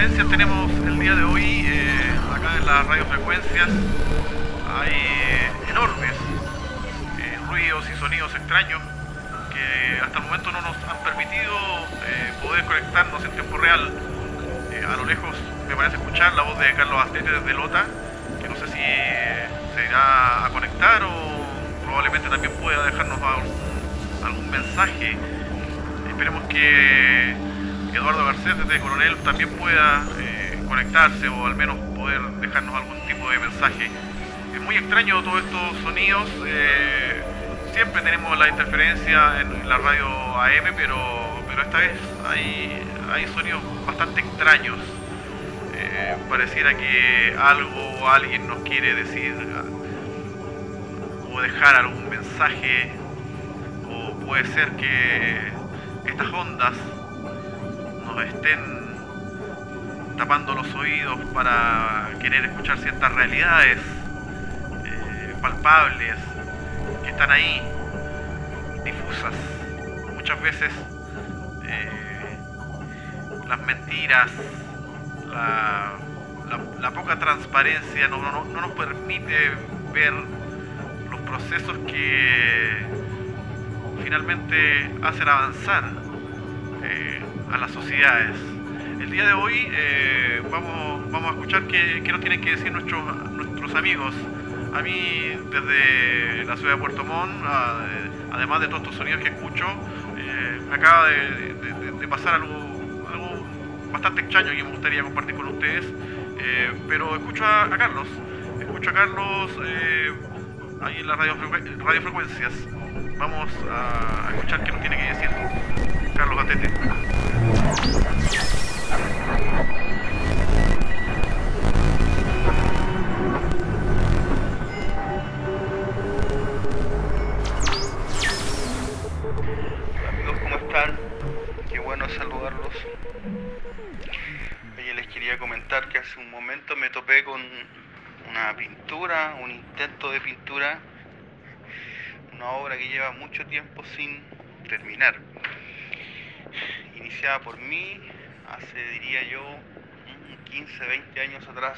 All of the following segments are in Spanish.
interferencias tenemos el día de hoy eh, acá en las radiofrecuencias. Hay eh, enormes eh, ruidos y sonidos extraños que hasta el momento no nos han permitido poder conectarnos en tiempo real. a lo lejos me parece escuchar la voz de Carlos Astete desde Lota, que no sé si se irá a conectar o probablemente también pueda dejarnos algún mensaje. Esperemos que Eduardo Garcés desde Coronel también pueda eh, conectarse o al menos poder dejarnos algún tipo de mensaje. Es muy extraño todos estos sonidos. Eh, siempre tenemos la interferencia en la radio AM, pero, pero esta vez hay, hay sonidos bastante extraños. Eh, pareciera que algo o alguien nos quiere decir o dejar algún mensaje o puede ser que estas ondas estén tapando los oídos para querer escuchar ciertas realidades eh, palpables que están ahí, difusas. Muchas veces eh, las mentiras, la, poca transparencia no, no, no nos permite ver los procesos que finalmente hacen avanzar. Eh, a las sociedades. El día de hoy eh, vamos, vamos a escuchar qué, nos tienen que decir nuestros, nuestros amigos. A mí, desde la ciudad de Puerto Montt, además de todos estos sonidos que escucho, eh, me acaba de, pasar algo, algo bastante extraño que me gustaría compartir con ustedes. Eh, pero escucho a, Carlos, escucho a Carlos ahí en las radio, radiofrecuencias. Vamos a, escuchar qué nos tiene que decir Carlos Gatete. Amigos, ¿cómo están? Qué bueno saludarlos. Oye, les quería comentar que hace un momento me topé con una pintura, un intento de pintura, una obra que lleva mucho tiempo sin terminar. Iniciada por mí hace, diría yo, 15, 20 años atrás.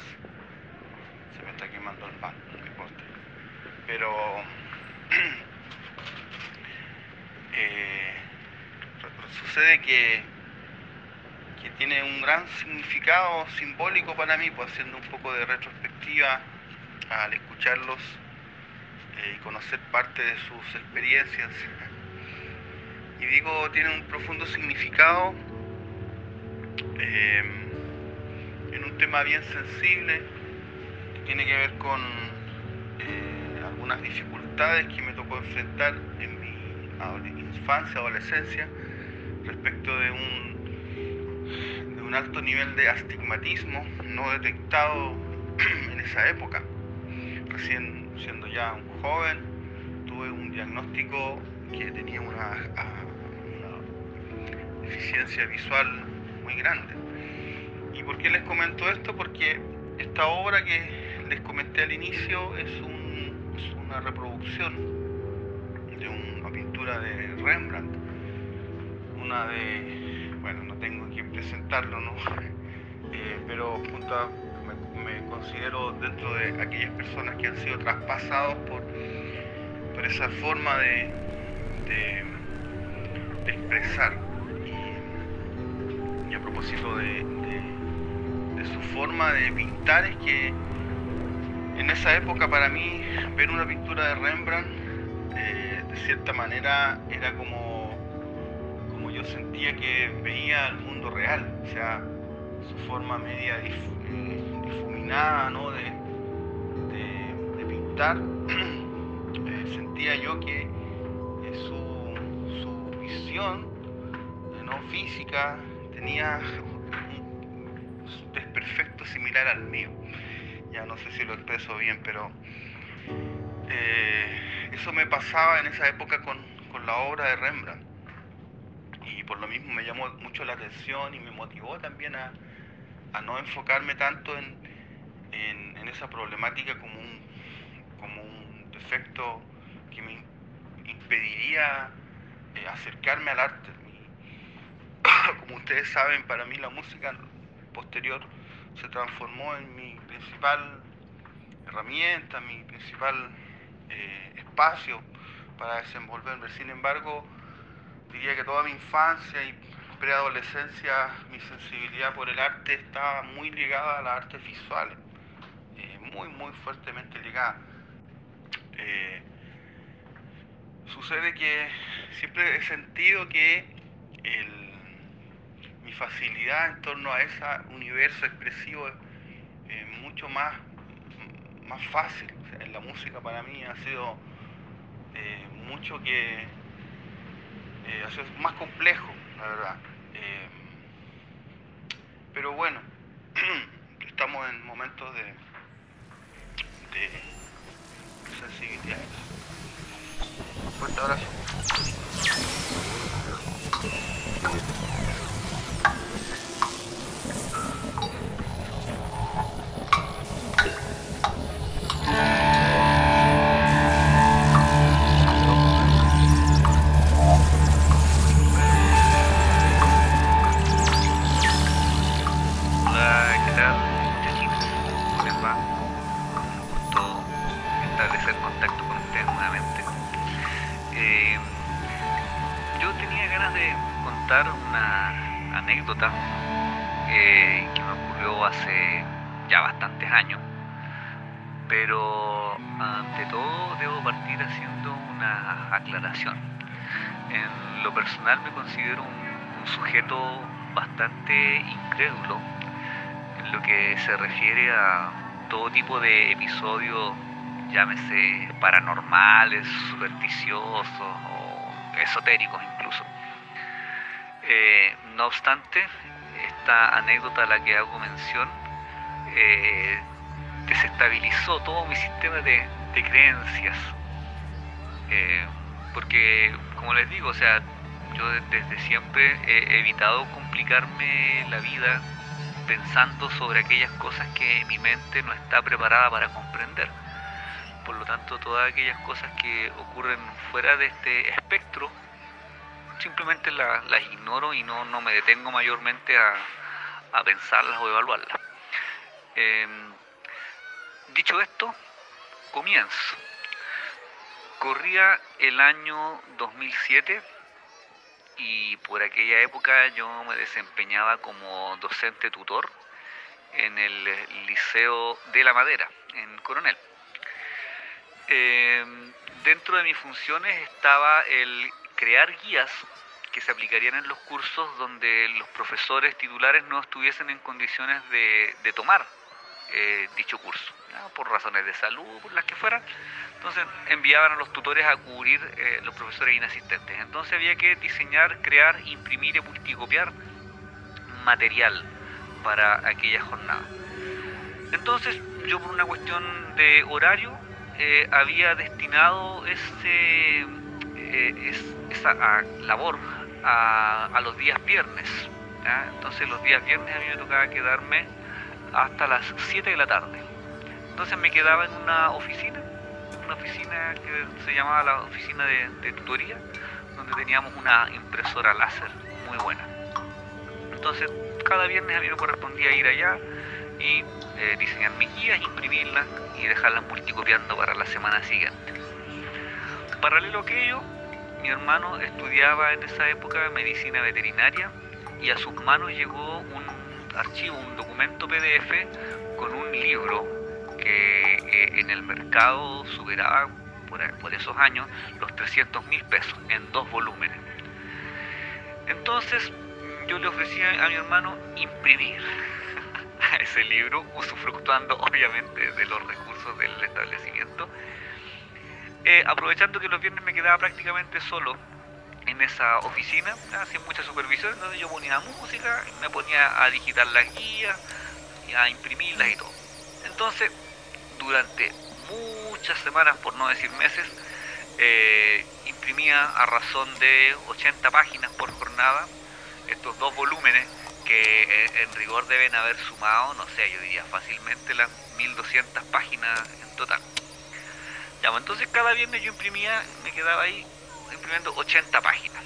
Se me está quemando el pan, no importa. Pero eh, sucede que, que tiene un gran significado simbólico para mí, pues haciendo un poco de retrospectiva al escucharlos eh, y conocer parte de sus experiencias. Y digo, tiene un profundo significado eh, en un tema bien sensible que tiene que ver con eh, algunas dificultades que me tocó enfrentar en mi infancia, adolescencia, respecto de un, de un alto nivel de astigmatismo no detectado en esa época. Recién siendo ya un joven, tuve un diagnóstico que tenía una, deficiencia visual muy grande. ¿Y por qué les comento esto? Porque esta obra que les comenté al inicio es, una reproducción de una pintura de Rembrandt, una de, bueno, no tengo quien presentarlo, ¿no? Eh, pero me, considero dentro de aquellas personas que han sido traspasados por, por esa forma de, expresar propósito de, su forma de pintar es que en esa época para mí ver una pintura de Rembrandt eh, de cierta manera era como, como yo sentía que veía el mundo real, o sea, su forma media eh, difuminada ¿no? de, pintar, eh, sentía yo que su, su visión ¿no? física tenía un desperfecto similar al mío. Ya no sé si lo expreso bien, pero eh, eso me pasaba en esa época con, la obra de Rembrandt. Y por lo mismo me llamó mucho la atención y me motivó también a, no enfocarme tanto en, esa problemática como un, como un defecto que me impediría eh, acercarme al arte ustedes saben, para mí la música posterior se transformó en mi principal herramienta, mi principal eh, espacio para desenvolverme. Sin embargo, diría que toda mi infancia y preadolescencia, mi sensibilidad por el arte estaba muy ligada a las artes visuales, eh, muy, muy fuertemente ligada. Eh, sucede que siempre he sentido que facilidad en torno a ese universo expresivo es mucho más, más fácil. en la música para mí ha sido eh, mucho que eh, ha sido más complejo, la verdad. Eh, pero bueno, estamos en momentos de, de sensibilidad. Fuerte abrazo. En lo personal me considero un, sujeto bastante incrédulo en lo que se refiere a todo tipo de episodios, llámese paranormales, supersticiosos o esotéricos incluso. Eh, no obstante, esta anécdota a la que hago mención eh, desestabilizó todo mi sistema de, creencias. Eh, porque, como les digo, o sea, yo desde siempre he evitado complicarme la vida pensando sobre aquellas cosas que mi mente no está preparada para comprender. Por lo tanto, todas aquellas cosas que ocurren fuera de este espectro, simplemente las, ignoro y no, me detengo mayormente a, pensarlas o evaluarlas. Em, dicho esto, comienzo. Corría el año 2007 y por aquella época yo me desempeñaba como docente tutor en el Liceo de la Madera, en Coronel. Em, dentro de mis funciones estaba el crear guías que se aplicarían en los cursos donde los profesores titulares no estuviesen en condiciones de, tomar eh, dicho curso, por razones de salud, por las que fueran. Entonces enviaban a los tutores a cubrir eh, los profesores inasistentes. Entonces había que diseñar, crear, imprimir y multicopiar material para aquella jornada. Entonces yo por una cuestión de horario eh, había destinado ese, eh, esa labor a, los días viernes. Entonces los días viernes a mí me tocaba quedarme hasta las 7 de la tarde. Entonces me quedaba en una oficina una oficina que se llamaba la oficina de, tutoría, donde teníamos una impresora láser muy buena. Entonces, cada viernes a mí me correspondía ir allá y eh, diseñar mis guías, imprimirlas y dejarlas multicopiando para la semana siguiente. Paralelo a aquello, mi hermano estudiaba en esa época medicina veterinaria y a sus manos llegó un archivo, un documento PDF con un libro que eh, en el mercado superaba por, esos años los 300 mil pesos en dos volúmenes. Entonces yo le ofrecí a mi hermano imprimir ese libro, usufructuando obviamente de los recursos del establecimiento, eh, aprovechando que los viernes me quedaba prácticamente solo en esa oficina, sin mucha supervisión, entonces yo ponía música, me ponía a digitar las guías, a imprimirlas y todo. Entonces, durante muchas semanas, por no decir meses, eh, imprimía a razón de 80 páginas por jornada estos dos volúmenes que eh, en rigor deben haber sumado, no sé, yo diría fácilmente las 1200 páginas en total. Entonces cada viernes yo imprimía, me quedaba ahí imprimiendo 80 páginas.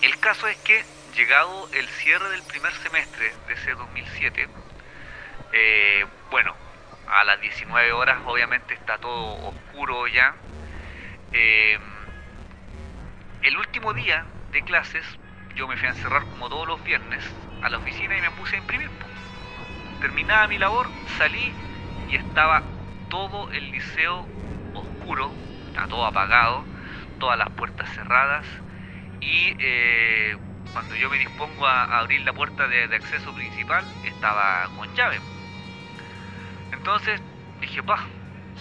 El caso es que llegado el cierre del primer semestre de ese 2007, eh, bueno, a las 19 horas obviamente está todo oscuro ya. Eh, el último día de clases yo me fui a encerrar como todos los viernes a la oficina y me puse a imprimir. Terminaba mi labor, salí y estaba todo el liceo oscuro, todo apagado, todas las puertas cerradas y eh, cuando yo me dispongo a, abrir la puerta de, acceso principal estaba con llave. Entonces dije, pa,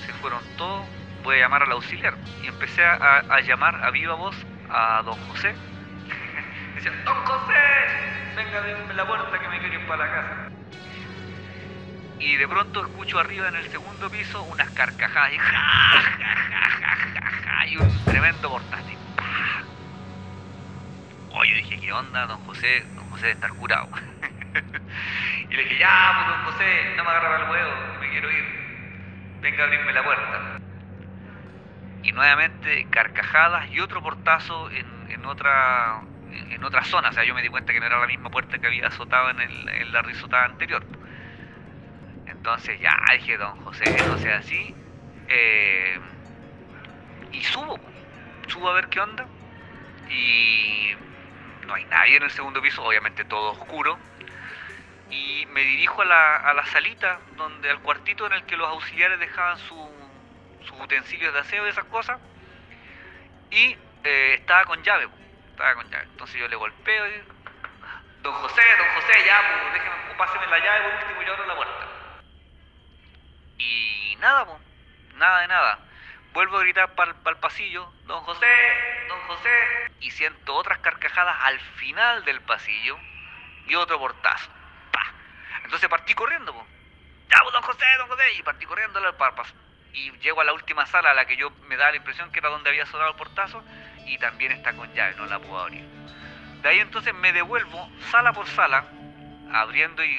se fueron todos, voy a llamar al auxiliar. Y empecé a, llamar a viva voz a don José. Decía, don José, venga a la puerta que me quiero ir para la casa. Y de pronto escucho arriba en el segundo piso unas carcajadas y, un tremendo portátil. Oye, dije, ¿qué onda, don José? Don José de estar curado. y le dije, ya, pues don José, no me agarra el huevo, me quiero ir. Venga a abrirme la puerta. Y nuevamente carcajadas y otro portazo en, otra en otra zona. O sea, yo me di cuenta que no era la misma puerta que había azotado en, el, la risotada anterior. Entonces ya dije, don José, no sea así. Eh, y subo, subo a ver qué onda. Y no hay nadie en el segundo piso, obviamente todo oscuro. Y me dirijo a la, a la salita, donde al cuartito en el que los auxiliares dejaban sus utensilios de aseo y esas cosas. Y eh, estaba con llave, estaba con llave. Entonces yo le golpeo y, don José, don José, ya, pues, déjeme, páseme la llave por último yo abro la puerta. Nada, pues, nada de nada. Vuelvo a gritar para el pasillo, don José, don José, y siento otras carcajadas al final del pasillo y otro portazo. Entonces partí corriendo, ya, don José, don José, y partí corriendo al parpas. Y llego a la última sala a la que yo me da la impresión que era donde había sonado el portazo y también está con llave, no la puedo abrir. De ahí entonces me devuelvo sala por sala, abriendo y,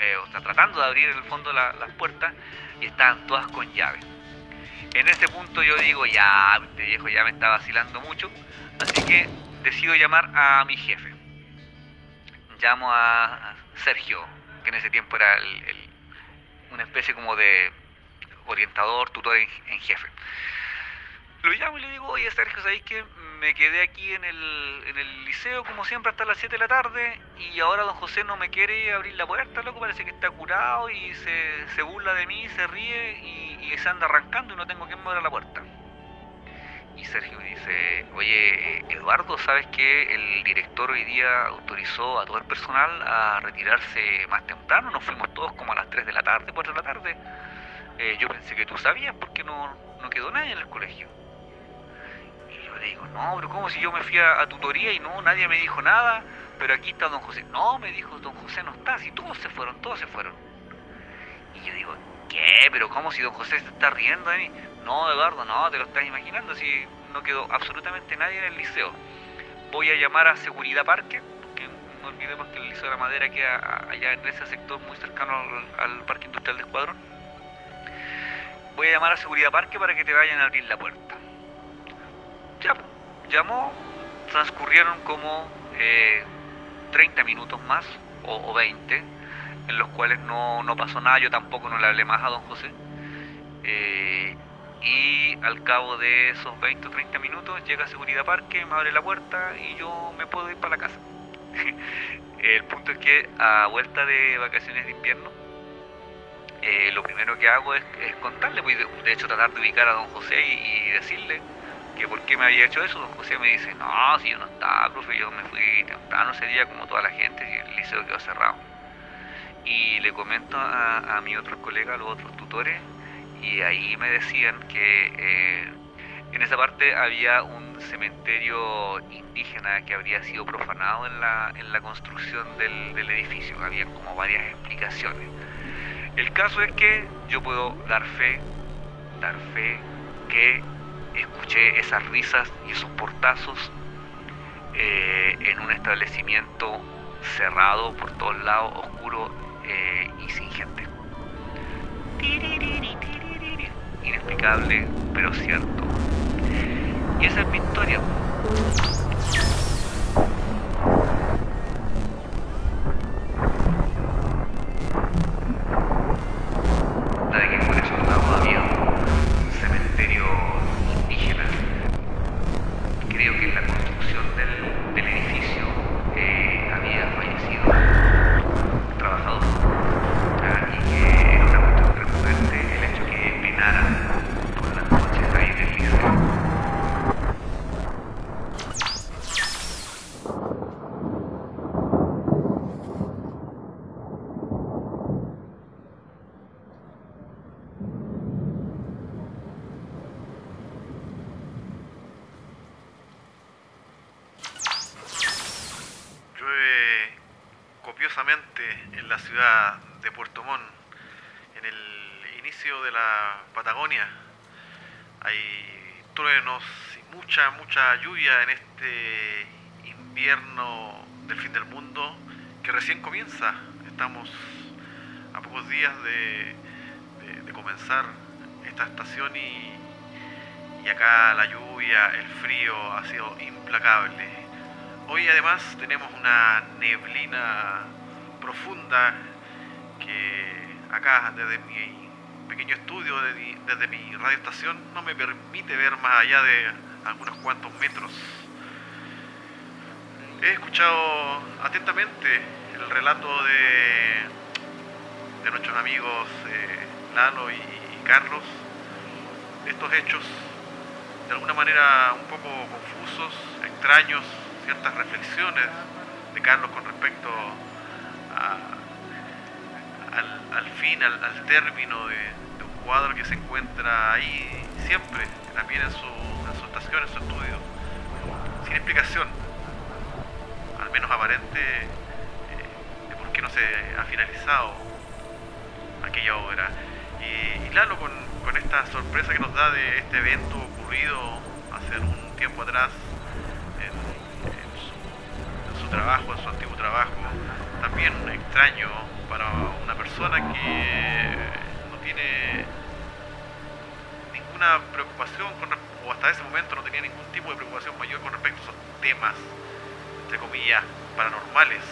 eh, o sea, tratando de abrir en el fondo las puertas y estaban todas con llave. En ese punto yo digo, ya, este viejo ya me está vacilando mucho, así que decido llamar a mi jefe. Llamo a Sergio, que en ese tiempo era una especie como de orientador, tutor en, jefe. Lo llamo y le digo, oye Sergio, ¿sabéis que me quedé aquí en el, en el liceo como siempre hasta las 7 de la tarde y ahora don José no me quiere abrir la puerta, loco, parece que está curado y se, se burla de mí, se ríe y, se anda arrancando y no tengo que mover la puerta. Y Sergio me dice, oye, Eduardo, ¿sabes que el director hoy día autorizó a todo el personal a retirarse más temprano? Nos fuimos todos como a las 3 de la tarde, 4 de la tarde. Eh, yo pensé que tú sabías porque no, no quedó nadie en el colegio. Le digo, no, pero ¿cómo si yo me fui a, a, tutoría y no, nadie me dijo nada? Pero aquí está don José. No, me dijo, don José no está, si todos se fueron, todos se fueron. Y yo digo, ¿Qué? ¿Pero cómo si don José se está riendo de mí? No, Eduardo, no, te lo estás imaginando, si no quedó absolutamente nadie en el liceo. Voy a llamar a Seguridad Parque, porque no olvidemos que el Liceo de la Madera queda allá en ese sector muy cercano al, Parque Industrial de Escuadrón. Voy a llamar a Seguridad Parque para que te vayan a abrir la puerta. Ya, llamó, transcurrieron como 30 eh, minutos más, o, o 20, en los cuales no, pasó nada, yo tampoco no le hablé más a don José. Eh, y al cabo de esos 20 o 30 minutos llega Seguridad Parque, me abre la puerta y yo me puedo ir para la casa. el punto es que a vuelta de vacaciones de invierno, eh, lo primero que hago es, contarle, pues, de, hecho tratar de ubicar a don José y, decirle que por qué me había hecho eso. Don José me dice, no, si yo no estaba, profe, yo me fui temprano ese día como toda la gente y el liceo quedó cerrado y le comento a, a mis otros colegas, a los otros tutores, y ahí me decían que eh, en esa parte había un cementerio indígena que habría sido profanado en la, en la construcción del, del edificio. Había como varias explicaciones. El caso es que yo puedo dar fe, dar fe que escuché esas risas y esos portazos eh, en un establecimiento cerrado por todos lados, oscuro eh, y sin gente. Inexplicable, pero cierto. Y esa es mi historia. La ciudad de Puerto Montt, en el inicio de la Patagonia. Hay truenos y mucha, mucha lluvia en este invierno del fin del mundo que recién comienza. Estamos a pocos días de, comenzar esta estación y, y acá la lluvia, el frío ha sido implacable. Hoy además tenemos una neblina que acá desde mi pequeño estudio, desde mi radioestación, no me permite ver más allá de algunos cuantos metros. He escuchado atentamente el relato de, de nuestros amigos eh, Lalo y, Carlos, estos hechos de alguna manera un poco confusos, extraños, ciertas reflexiones de Carlos con respecto al, fin, al, término de, un cuadro que se encuentra ahí siempre, también en su, en su estación, en su estudio, sin explicación, al menos aparente, eh, de por qué no se ha finalizado aquella obra. Y, Lalo, con, con esta sorpresa que nos da de este evento ocurrido hace un tiempo atrás, en su trabajo, en su antiguo trabajo, también extraño para una persona que no tiene ninguna preocupación, o hasta ese momento no tenía ningún tipo de preocupación mayor con respecto a esos temas, entre comillas, paranormales.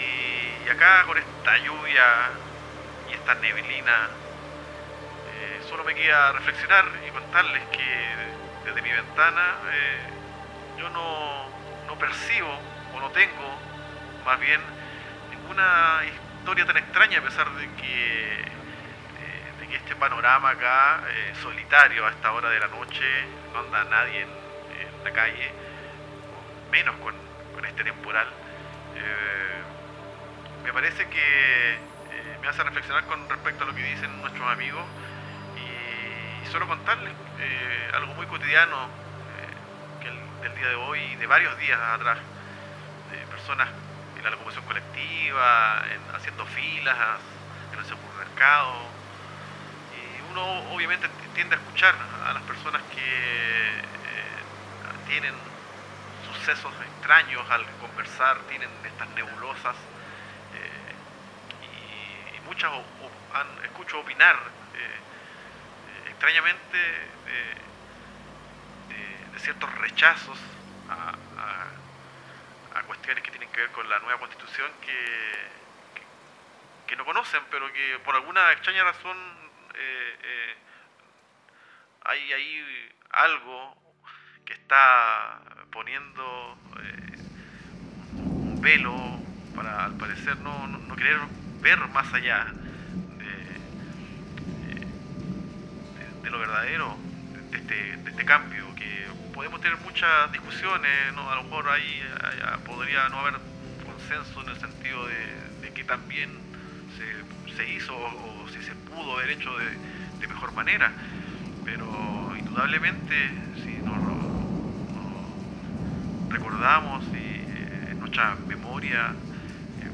Y, acá con esta lluvia y esta neblina, eh, solo me queda reflexionar y contarles que desde mi ventana eh, yo no, no percibo o no tengo más bien ninguna historia tan extraña a pesar de que, eh, de que este panorama acá, eh, solitario a esta hora de la noche, no anda nadie en, la calle, menos con, este temporal. Eh, me parece que me hace reflexionar con respecto a lo que dicen nuestros amigos y, solo contarles algo muy cotidiano del día de hoy y de varios días atrás personas en la locomoción colectiva, haciendo filas en el supermercado. Y uno obviamente tiende a escuchar a las personas que eh, tienen sucesos extraños al conversar, tienen estas nebulosas. Eh, y, muchas han, escucho opinar eh, extrañamente de, ciertos rechazos a cuestiones que tienen que ver con la nueva constitución que, que, no conocen, pero que por alguna extraña razón eh, eh, hay ahí algo que está poniendo eh, un velo para al parecer no, no, querer ver más allá de, lo verdadero de este, de este cambio que podemos tener muchas discusiones, a lo mejor ahí, podría no haber consenso en el sentido de, que también se, hizo o, si se pudo haber hecho de, mejor manera, pero indudablemente si nos, recordamos y eh, en nuestra memoria eh,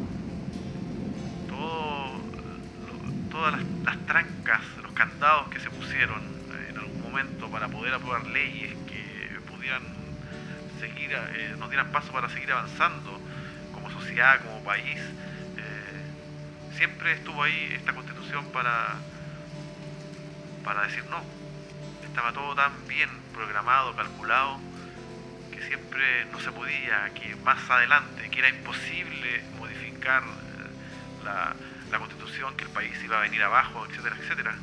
todas las, las trancas, los candados que se pusieron eh, en algún momento para poder aprobar leyes seguir, eh, nos dieran paso para seguir avanzando como sociedad, como país. Eh, siempre estuvo ahí esta constitución para, para decir no. Estaba todo tan bien programado, calculado, que siempre no se podía, que más adelante, que era imposible modificar eh, la, la constitución, que el país iba a venir abajo, etcétera, etcétera.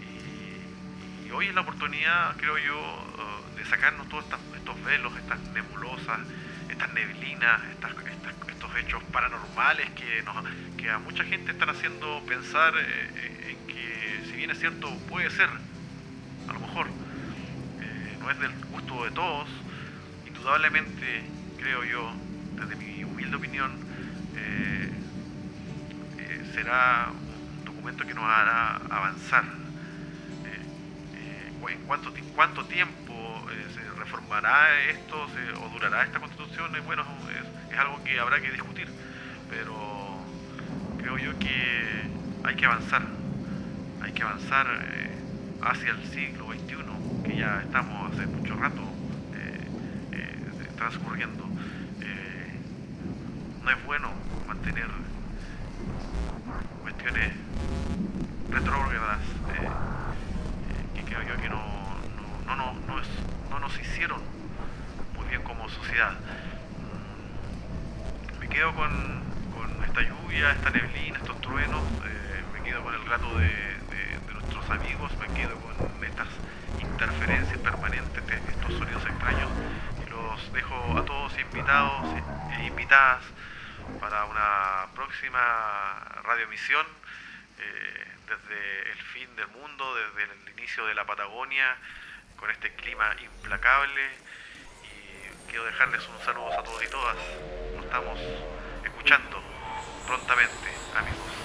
Y, y hoy es la oportunidad, creo yo, sacarnos todos estos velos, estas nebulosas, estas neblinas, estos hechos paranormales que, a mucha gente están haciendo pensar eh, en que, si bien es cierto, puede ser, a lo mejor, eh, no es del gusto de todos, indudablemente, creo yo, desde mi humilde opinión, eh, será un documento que nos hará avanzar. ¿En cuánto tiempo reformará esto o durará esta constitución, bueno, es, algo que habrá que discutir. pero creo yo que hay que avanzar, hay que avanzar eh, hacia el siglo XXI, que ya estamos hace mucho rato eh, eh, transcurriendo. no es bueno mantener cuestiones retrógradas que creo yo que no nos hicieron muy bien como sociedad. Me quedo con, esta lluvia, esta neblina, estos truenos, eh, me quedo con el rato de, nuestros amigos, me quedo con estas interferencias permanentes, de estos sonidos extraños. Y los dejo a todos invitados e invitadas para una próxima radioemisión eh, desde el fin del mundo, desde el inicio de la Patagonia, con este clima implacable y quiero dejarles un saludo a todos y todas. Nos estamos escuchando prontamente, amigos.